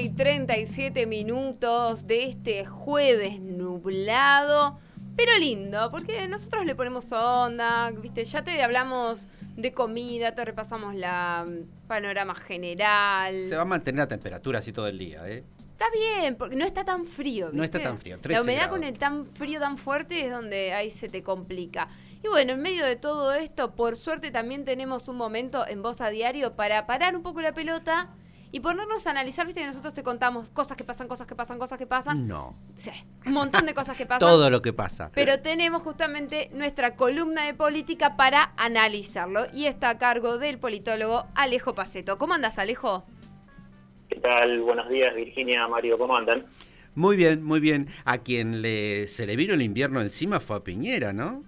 y 37 minutos de este jueves nublado, pero lindo, porque nosotros le ponemos onda, ¿viste? Ya te hablamos de comida, te repasamos la mm, panorama general. Se va a mantener la temperatura así todo el día, ¿eh? Está bien, porque no está tan frío. No está tan frío. La 13 humedad grados. con el tan frío tan fuerte es donde ahí se te complica. Y bueno, en medio de todo esto, por suerte también tenemos un momento en Voz a Diario para parar un poco la pelota y ponernos a analizar, viste que nosotros te contamos cosas que pasan, cosas que pasan, cosas que pasan. No. Sí, un montón de cosas que pasan. Todo lo que pasa. Pero tenemos justamente nuestra columna de política para analizarlo y está a cargo del politólogo Alejo Paceto. ¿Cómo andas, Alejo? ¿Qué tal? Buenos días, Virginia, Mario, ¿cómo andan? Muy bien, muy bien. A quien le, se le vino el invierno encima fue a Piñera, ¿no?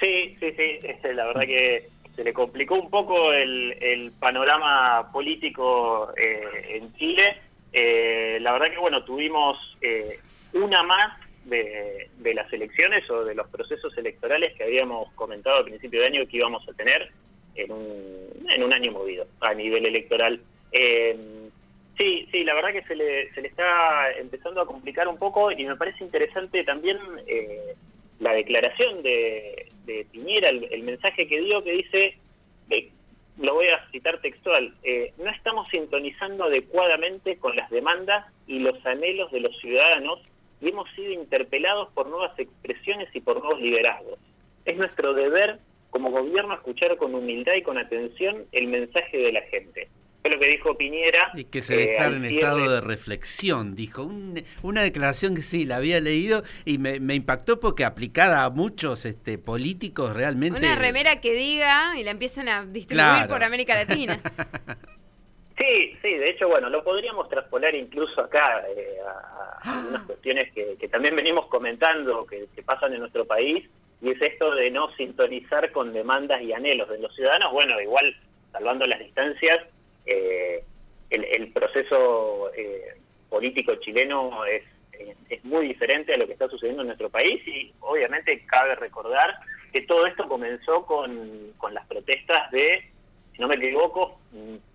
Sí, sí, sí, este, la verdad que se le complicó un poco el, panorama político eh, en Chile. Eh, la verdad que, bueno, tuvimos eh, una más de, las elecciones o de los procesos electorales que habíamos comentado a principio de año que íbamos a tener en un, en un año movido a nivel electoral. Sí, sí, la verdad que se le, se le está empezando a complicar un poco y me parece interesante también la declaración de, de Piñera, el, mensaje que dio que dice, eh, lo voy a citar textual, eh, no estamos sintonizando adecuadamente con las demandas y los anhelos de los ciudadanos y hemos sido interpelados por nuevas expresiones y por nuevos liderazgos. Es nuestro deber como gobierno escuchar con humildad y con atención el mensaje de la gente fue lo que dijo Piñera. Y que se declara en estado de reflexión, dijo. Un, una declaración que sí, la había leído y me, me, impactó porque aplicada a muchos este, políticos realmente... Una remera que diga y la empiezan a distribuir claro. por América Latina. Sí, sí, de hecho, bueno, lo podríamos traspolar incluso acá eh, a, a algunas cuestiones que, que, también venimos comentando que, que, pasan en nuestro país, y es esto de no sintonizar con demandas y anhelos de los ciudadanos. Bueno, igual, salvando las distancias, eh, el, proceso eh, político chileno es, muy diferente a lo que está sucediendo en nuestro país y obviamente cabe recordar que todo esto comenzó con, las protestas de, si no me equivoco,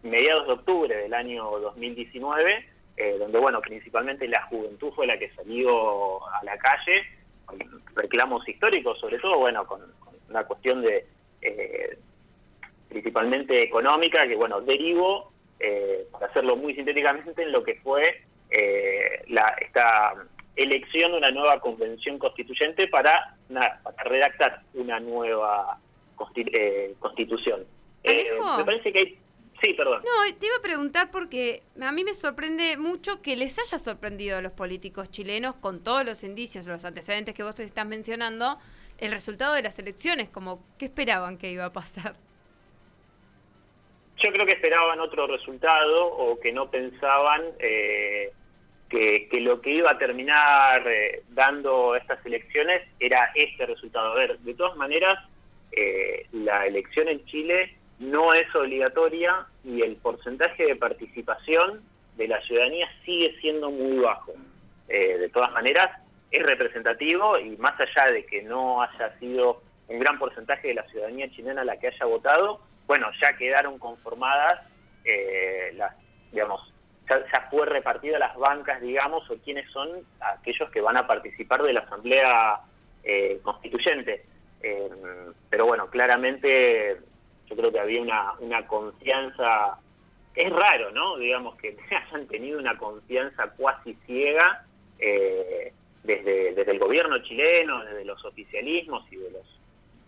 mediados de octubre del año 2019, eh, donde, bueno, principalmente la juventud fue la que salió a la calle, con reclamos históricos, sobre todo, bueno, con, una cuestión de principalmente económica, que bueno, derivó, eh, para hacerlo muy sintéticamente, en lo que fue eh, la, esta elección de una nueva convención constituyente para, redactar una nueva constitu eh, constitución. me parece que hay... Sí, perdón. No, te iba a preguntar porque a mí me sorprende mucho que les haya sorprendido a los políticos chilenos con todos los indicios, los antecedentes que vos estás mencionando, el resultado de las elecciones, como qué esperaban que iba a pasar. Yo creo que esperaban otro resultado o que no pensaban eh, que, lo que iba a terminar eh, dando estas elecciones era este resultado. A ver, de todas maneras, eh, la elección en Chile no es obligatoria y el porcentaje de participación de la ciudadanía sigue siendo muy bajo. de todas maneras, es representativo y más allá de que no haya sido un gran porcentaje de la ciudadanía chilena la que haya votado, bueno, ya quedaron conformadas eh, las, digamos, ya, fue repartida las bancas, digamos, o quiénes son aquellos que van a participar de la Asamblea eh, Constituyente. Eh, pero bueno, claramente yo creo que había una, una confianza, es raro, ¿no? Digamos, que hayan tenido una confianza cuasi ciega desde, desde el gobierno chileno, desde los oficialismos y de los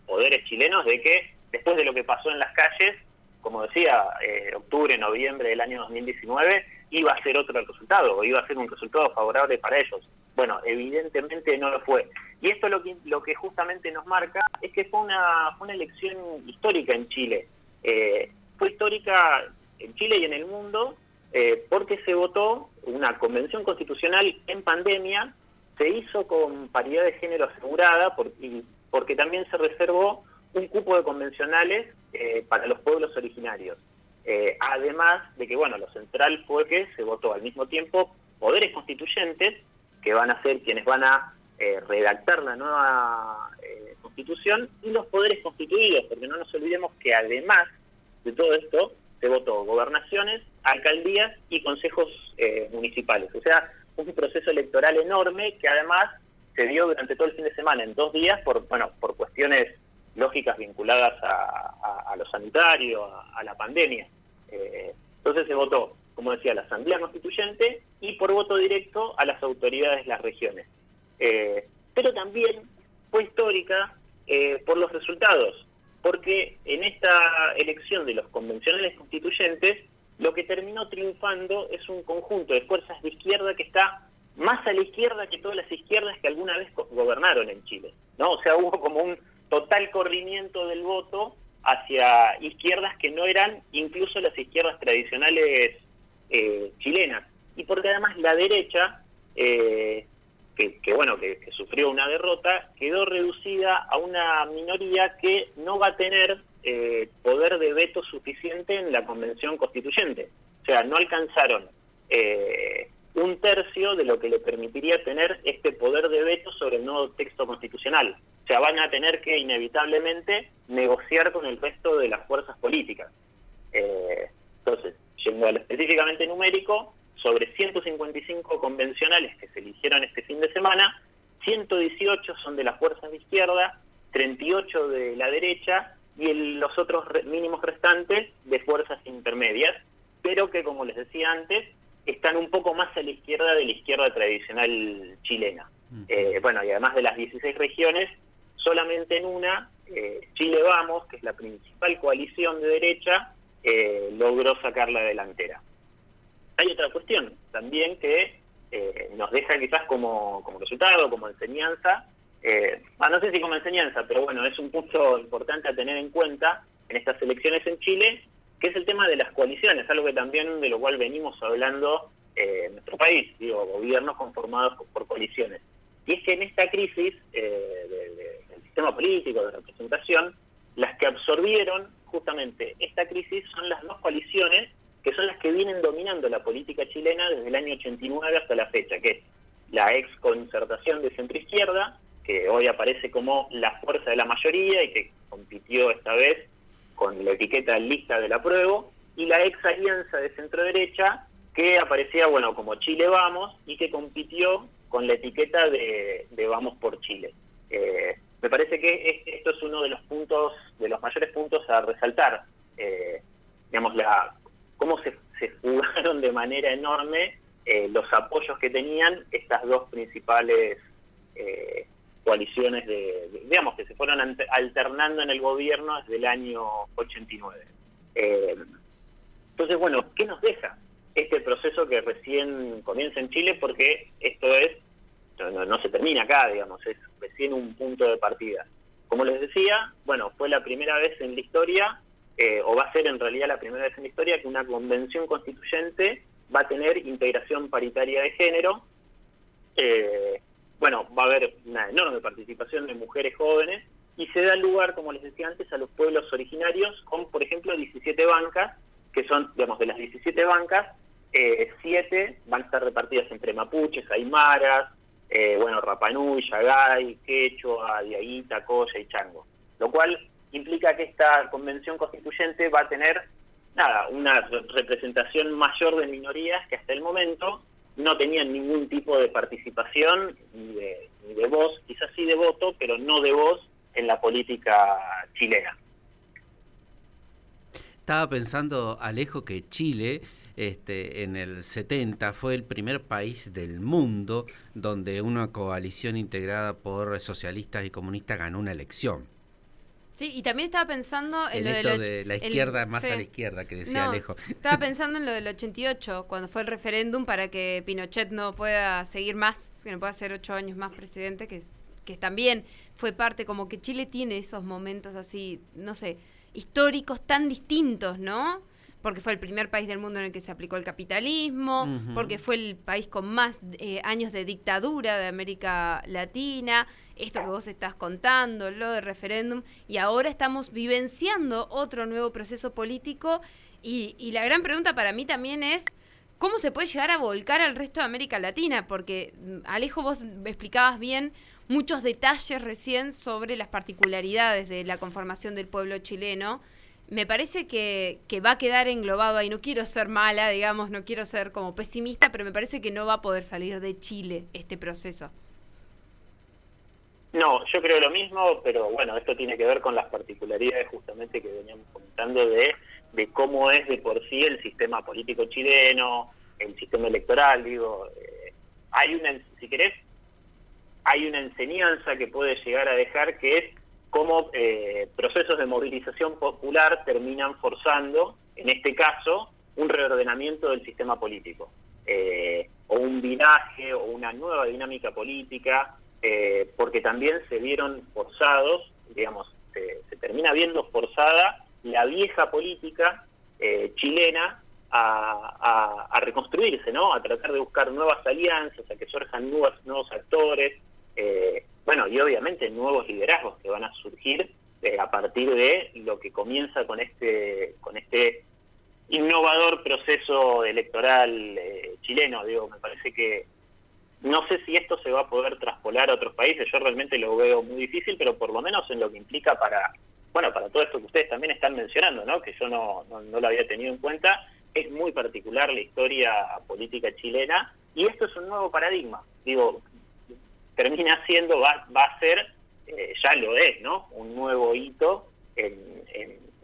poderes chilenos, de que después de lo que pasó en las calles, como decía, eh, octubre, noviembre del año 2019, iba a ser otro el resultado, iba a ser un resultado favorable para ellos. Bueno, evidentemente no lo fue. Y esto lo que, justamente nos marca es que fue una, elección histórica en Chile. Eh, fue histórica en Chile y en el mundo eh, porque se votó una convención constitucional en pandemia, se hizo con paridad de género asegurada y porque también se reservó un cupo de convencionales eh, para los pueblos originarios. Eh, además de que, bueno, lo central fue que se votó al mismo tiempo poderes constituyentes, que van a ser quienes van a eh, redactar la nueva constitución, y los poderes constituidos, porque no nos olvidemos que además de todo esto, se votó gobernaciones, alcaldías y consejos municipales. O sea, un proceso electoral enorme que además se dio durante todo el fin de semana, en dos días, por, bueno, por cuestiones lógicas vinculadas a, lo sanitario, a, la pandemia. Eh, entonces se votó, como decía, la Asamblea Constituyente y por voto directo a las autoridades de las regiones. Eh, pero también fue histórica eh, por los resultados, porque en esta elección de los convencionales constituyentes, lo que terminó triunfando es un conjunto de fuerzas de izquierda que está más a la izquierda que todas las izquierdas que alguna vez gobernaron en Chile. ¿no? O sea, hubo como un total corrimiento del voto hacia izquierdas que no eran incluso las izquierdas tradicionales eh, chilenas. Y porque además la derecha, eh, que, bueno, que, sufrió una derrota, quedó reducida a una minoría que no va a tener eh, poder de veto suficiente en la convención constituyente. O sea, no alcanzaron un tercio de lo que le permitiría tener este poder de veto sobre el nuevo texto constitucional. O sea, van a tener que inevitablemente negociar con el resto de las fuerzas políticas. Eh, entonces, yendo a lo específicamente numérico, sobre 155 convencionales que se eligieron este fin de semana, 118 son de las fuerzas de izquierda, 38 de la derecha y los otros mínimos restantes de fuerzas intermedias, pero que, como les decía antes, están un poco más a la izquierda de la izquierda tradicional chilena. Eh, bueno, y además de las 16 regiones, solamente en una, eh, Chile Vamos, que es la principal coalición de derecha, eh, logró sacar la delantera. Hay otra cuestión también que nos deja quizás como, como resultado, como enseñanza, ah, no sé si como enseñanza, pero bueno, es un punto importante a tener en cuenta en estas elecciones en Chile, que es el tema de las coaliciones, algo que también de lo cual venimos hablando eh, en nuestro país, digo, gobiernos conformados por, coaliciones. Y es que en esta crisis eh, del sistema político, de representación, las que absorbieron justamente esta crisis son las dos coaliciones que son las que vienen dominando la política chilena desde el año 89 hasta la fecha, que es la ex concertación de centroizquierda, que hoy aparece como la fuerza de la mayoría y que compitió esta vez con la etiqueta lista del apruebo, y la ex alianza de centro derecha, que aparecía, bueno, como Chile Vamos, y que compitió con la etiqueta de, Vamos por Chile. Eh, me parece que esto es uno de los puntos, de los mayores puntos a resaltar. Eh, digamos, la, cómo se, jugaron de manera enorme eh, los apoyos que tenían estas dos principales coaliciones de, digamos, que se fueron alternando en el gobierno desde el año 89. Eh, entonces, bueno, ¿qué nos deja este proceso que recién comienza en Chile? Porque esto es, no, se termina acá, digamos, es recién un punto de partida. Como les decía, bueno, fue la primera vez en la historia, eh, o va a ser en realidad la primera vez en la historia, que una convención constituyente va a tener integración paritaria de género. Eh, bueno, va a haber una enorme participación de mujeres jóvenes y se da lugar, como les decía antes, a los pueblos originarios con, por ejemplo, 17 bancas, que son, digamos, de las 17 bancas, eh, 7 van a estar repartidas entre mapuches, aymaras, eh, bueno, Rapanui, Yagay, Quechua, Diaguita, Coya y Chango. Lo cual implica que esta convención constituyente va a tener, nada, una representación mayor de minorías que hasta el momento, no tenían ningún tipo de participación ni de, voz, quizás sí de voto, pero no de voz en la política chilena. Estaba pensando, Alejo, que Chile este, en el 70 fue el primer país del mundo donde una coalición integrada por socialistas y comunistas ganó una elección. Sí, y también estaba pensando en, lo de, la izquierda más a la izquierda que decía Alejo. Estaba pensando en lo del 88, cuando fue el referéndum para que Pinochet no pueda seguir más, que no pueda ser ocho años más presidente, que, que también fue parte, como que Chile tiene esos momentos así, no sé, históricos tan distintos, ¿no? Porque fue el primer país del mundo en el que se aplicó el capitalismo, porque fue el país con más eh, años de dictadura de América Latina, esto que vos estás contando, lo de referéndum, y ahora estamos vivenciando otro nuevo proceso político y, y la gran pregunta para mí también es... ¿Cómo se puede llegar a volcar al resto de América Latina? Porque, mm, Alejo, vos explicabas bien muchos detalles recién sobre las particularidades de la conformación del pueblo chileno me parece que, va a quedar englobado ahí. No quiero ser mala, digamos, no quiero ser como pesimista, pero me parece que no va a poder salir de Chile este proceso. No, yo creo lo mismo, pero bueno, esto tiene que ver con las particularidades justamente que veníamos comentando de, de cómo es de por sí el sistema político chileno, el sistema electoral, digo, eh, hay una, si querés, hay una enseñanza que puede llegar a dejar que es cómo eh, procesos de movilización popular terminan forzando, en este caso, un reordenamiento del sistema político, eh, o un viraje, o una nueva dinámica política, eh, porque también se vieron forzados, digamos, se termina viendo forzada la vieja política chilena a, reconstruirse, ¿no? A tratar de buscar nuevas alianzas, a que surjan nuevos, nuevos actores, bueno, y obviamente nuevos liderazgos que van a surgir eh, a partir de lo que comienza con este, con este innovador proceso electoral eh, chileno. Digo, me parece que no sé si esto se va a poder traspolar a otros países, yo realmente lo veo muy difícil, pero por lo menos en lo que implica para, bueno, para todo esto que ustedes también están mencionando, ¿no? que yo no, no lo había tenido en cuenta, es muy particular la historia política chilena y esto es un nuevo paradigma. Digo, termina siendo, va, va a ser, eh, ya lo es, ¿no? Un nuevo hito en,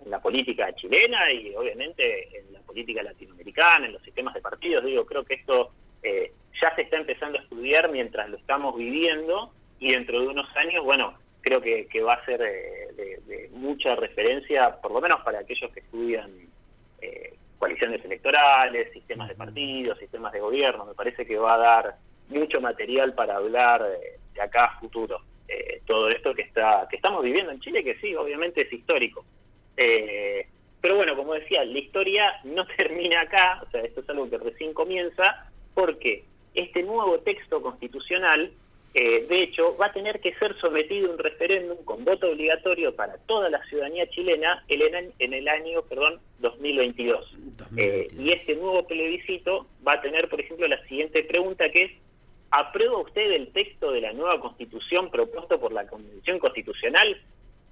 la política chilena y obviamente en la política latinoamericana, en los sistemas de partidos. Digo, creo que esto eh, ya se está empezando a estudiar mientras lo estamos viviendo y dentro de unos años, bueno, creo que, va a ser eh, de, mucha referencia, por lo menos para aquellos que estudian coaliciones electorales, sistemas de partidos, sistemas de gobierno. Me parece que va a dar mucho material para hablar de, acá a futuro. Eh, todo esto que está que estamos viviendo en Chile, que sí, obviamente es histórico. Eh, pero bueno, como decía, la historia no termina acá, o sea, esto es algo que recién comienza, porque este nuevo texto constitucional, eh, de hecho, va a tener que ser sometido a un referéndum con voto obligatorio para toda la ciudadanía chilena en el año perdón, 2022. y este nuevo plebiscito va a tener, por ejemplo, la siguiente pregunta, que es ¿Aprueba usted el texto de la nueva constitución propuesto por la Convención Constitucional?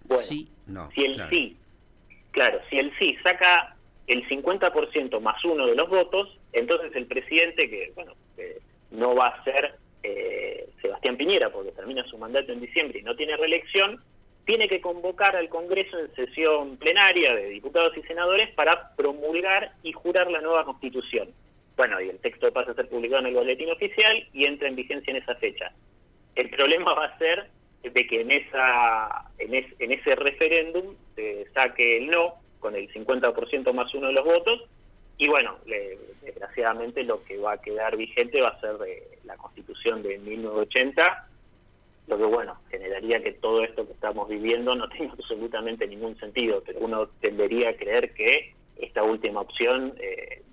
Bueno, sí, no, si el sí, claro, si el sí saca el 50% más uno de los votos, entonces el presidente, que bueno, no va a ser eh, Sebastián Piñera, porque termina su mandato en diciembre y no tiene reelección, tiene que convocar al Congreso en sesión plenaria de diputados y senadores para promulgar y jurar la nueva constitución. Bueno, y el texto pasa a ser publicado en el boletín oficial y entra en vigencia en esa fecha. El problema va a ser de que en, ese referéndum saque el no con el 50% más uno de los votos y bueno, desgraciadamente lo que va a quedar vigente va a ser la constitución de 1980, lo que bueno, generaría que todo esto que estamos viviendo no tenga absolutamente ningún sentido, pero uno tendería a creer que esta última opción eh,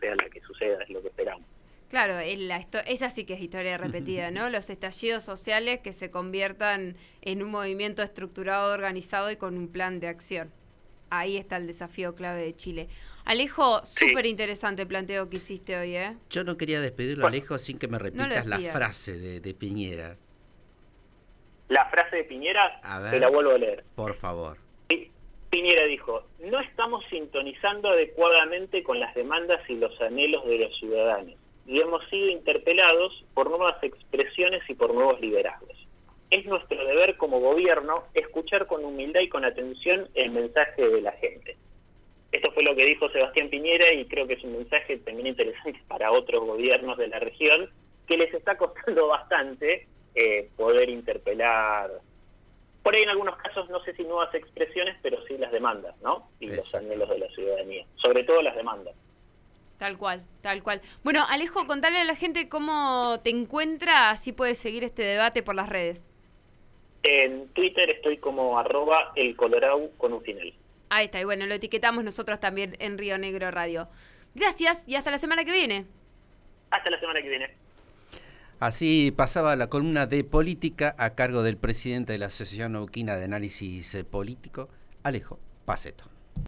sea la que suceda, es lo que esperamos. Claro, esa sí que es historia repetida, ¿no? Los estallidos sociales que se conviertan en un movimiento estructurado, organizado y con un plan de acción. Ahí está el desafío clave de Chile. Alejo, súper interesante el planteo que hiciste hoy, ¿eh? Yo no quería despedirlo, Alejo, sin que me repitas la frase de, Piñera. La frase de Piñera, te la vuelvo a leer. Por favor. Piñera dijo, no estamos sintonizando adecuadamente con las demandas y los anhelos de los ciudadanos y hemos sido interpelados por nuevas expresiones y por nuevos liderazgos. Es nuestro deber como gobierno escuchar con humildad y con atención el mensaje de la gente. Esto fue lo que dijo Sebastián Piñera y creo que es un mensaje también interesante para otros gobiernos de la región que les está costando bastante eh, poder interpelar por ahí en algunos casos, no sé si nuevas expresiones, pero sí las demandas, ¿no? Y los anhelos de la ciudadanía, sobre todo las demandas. Tal cual, tal cual. Bueno, Alejo, contale a la gente cómo te encuentra, así puedes seguir este debate por las redes. En Twitter estoy como arroba el Colorado con un final. Ahí está, y bueno, lo etiquetamos nosotros también en Río Negro Radio. Gracias y hasta la semana que viene. Hasta la semana que viene. Así pasaba la columna de política a cargo del presidente de la Asociación Neuquina de Análisis Político, Alejo Paceto.